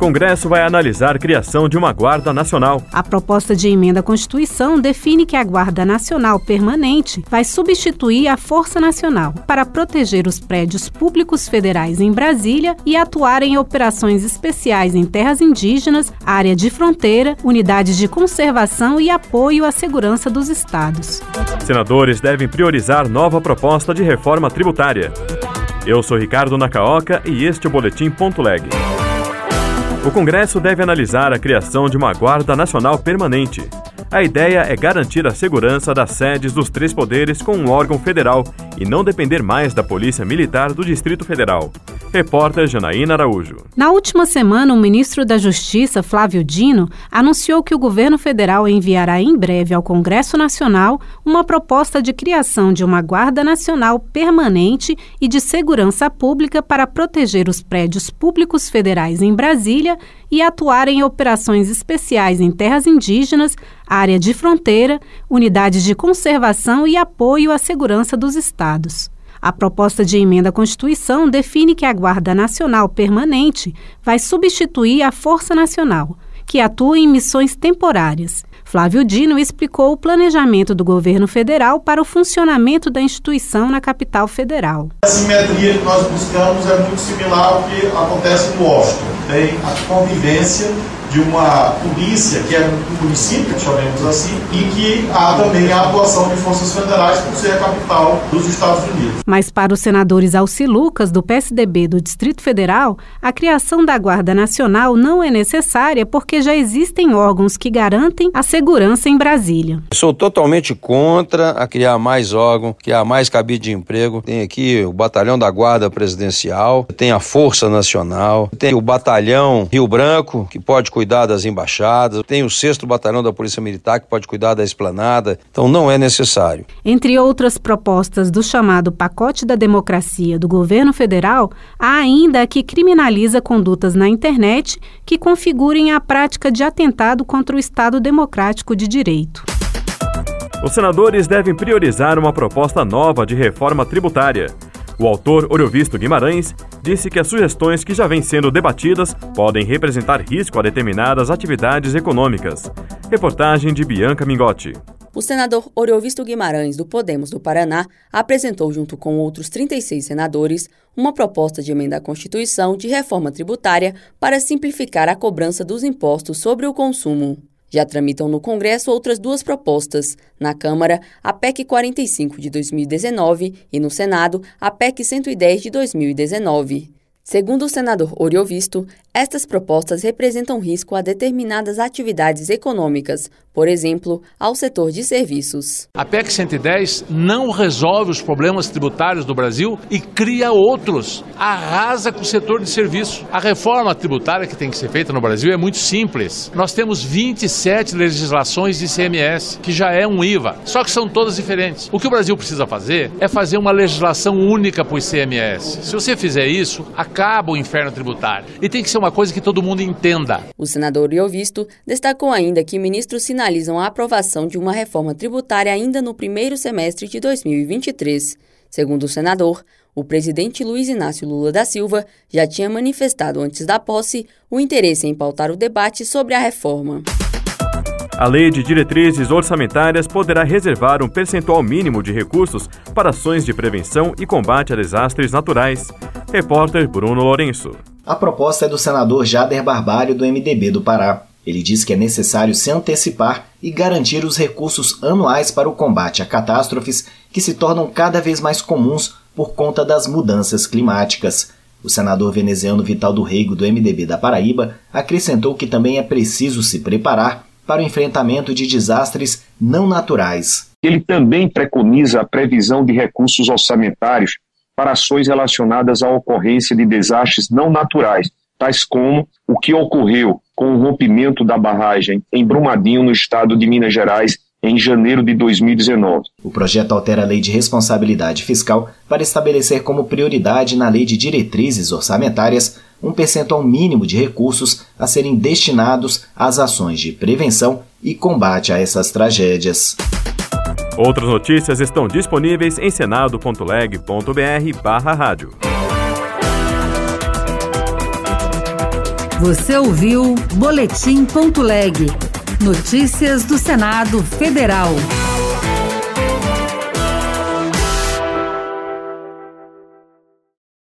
Congresso vai analisar a criação de uma Guarda Nacional. A proposta de emenda à Constituição define que a Guarda Nacional Permanente vai substituir a Força Nacional para proteger os prédios públicos federais em Brasília e atuar em operações especiais em terras indígenas, área de fronteira, unidades de conservação e apoio à segurança dos estados. Senadores devem priorizar nova proposta de reforma tributária. Eu sou Ricardo Nacaoca e este é o Boletim Ponto Leg. O Congresso deve analisar a criação de uma Guarda Nacional Permanente. A ideia é garantir a segurança das sedes dos três poderes com um órgão federal e não depender mais da Polícia Militar do Distrito Federal. Repórter Janaína Araújo. Na última semana, o ministro da Justiça, Flávio Dino, anunciou que o governo federal enviará em breve ao Congresso Nacional uma proposta de criação de uma Guarda Nacional permanente e de segurança pública para proteger os prédios públicos federais em Brasília e atuar em operações especiais em terras indígenas, área de fronteira, unidades de conservação e apoio à segurança dos estados. A proposta de emenda à Constituição define que a Guarda Nacional Permanente vai substituir a Força Nacional, que atua em missões temporárias. Flávio Dino explicou o planejamento do governo federal para o funcionamento da instituição na capital federal. A simetria que nós buscamos é muito similar ao que acontece no Washington. Tem a convivência de uma polícia que é um município, chamemos assim, e que há também a atuação de forças federais por ser a capital dos Estados Unidos. Mas para os senadores Alci Lucas, do PSDB do Distrito Federal, a criação da Guarda Nacional não é necessária porque já existem órgãos que garantem a segurança em Brasília. Sou totalmente contra a criar mais órgão, criar mais cabide de emprego. Tem aqui o Batalhão da Guarda Presidencial, tem a Força Nacional, tem o Batalhão Rio Branco, que pode cuidar das embaixadas, tem o 6 Batalhão da Polícia Militar que pode cuidar da esplanada, então não é necessário. Entre outras propostas do chamado Pacote da Democracia do governo federal, há ainda a que criminaliza condutas na internet que configurem a prática de atentado contra o Estado Democrático de Direito. Os senadores devem priorizar uma proposta nova de reforma tributária. O autor Oriovisto Guimarães disse que as sugestões que já vêm sendo debatidas podem representar risco a determinadas atividades econômicas. Reportagem de Bianca Mingotti. O senador Oriovisto Guimarães, do Podemos do Paraná, apresentou, junto com outros 36 senadores, uma proposta de emenda à Constituição de reforma tributária para simplificar a cobrança dos impostos sobre o consumo. Já tramitam no Congresso outras duas propostas. Na Câmara, a PEC 45 de 2019 e no Senado, a PEC 110 de 2019. Segundo o senador Oriovisto, estas propostas representam risco a determinadas atividades econômicas, por exemplo, ao setor de serviços. A PEC 110 não resolve os problemas tributários do Brasil e cria outros. Arrasa com o setor de serviços. A reforma tributária que tem que ser feita no Brasil é muito simples. Nós temos 27 legislações de ICMS, que já é um IVA, só que são todas diferentes. O que o Brasil precisa fazer é fazer uma legislação única para o ICMS. Se você fizer isso, acaba o inferno tributário. E tem que ser uma coisa que todo mundo entenda. O senador Iovisto destacou ainda que ministros sinalizam a aprovação de uma reforma tributária ainda no primeiro semestre de 2023. Segundo o senador, o presidente Luiz Inácio Lula da Silva já tinha manifestado antes da posse o interesse em pautar o debate sobre a reforma. A Lei de Diretrizes Orçamentárias poderá reservar um percentual mínimo de recursos para ações de prevenção e combate a desastres naturais. Repórter Bruno Lourenço. A proposta é do senador Jader Barbalho, do MDB do Pará. Ele diz que é necessário se antecipar e garantir os recursos anuais para o combate a catástrofes que se tornam cada vez mais comuns por conta das mudanças climáticas. O senador veneziano Vital do Reigo, do MDB da Paraíba, acrescentou que também é preciso se preparar para o enfrentamento de desastres não naturais. Ele também preconiza a previsão de recursos orçamentários para ações relacionadas à ocorrência de desastres não naturais, tais como o que ocorreu com o rompimento da barragem em Brumadinho, no estado de Minas Gerais, em janeiro de 2019. O projeto altera a Lei de Responsabilidade Fiscal para estabelecer como prioridade na Lei de Diretrizes Orçamentárias um percentual mínimo de recursos a serem destinados às ações de prevenção e combate a essas tragédias. Outras notícias estão disponíveis em senado.leg.br rádio. Você ouviu Boletim.leg. Notícias do Senado Federal.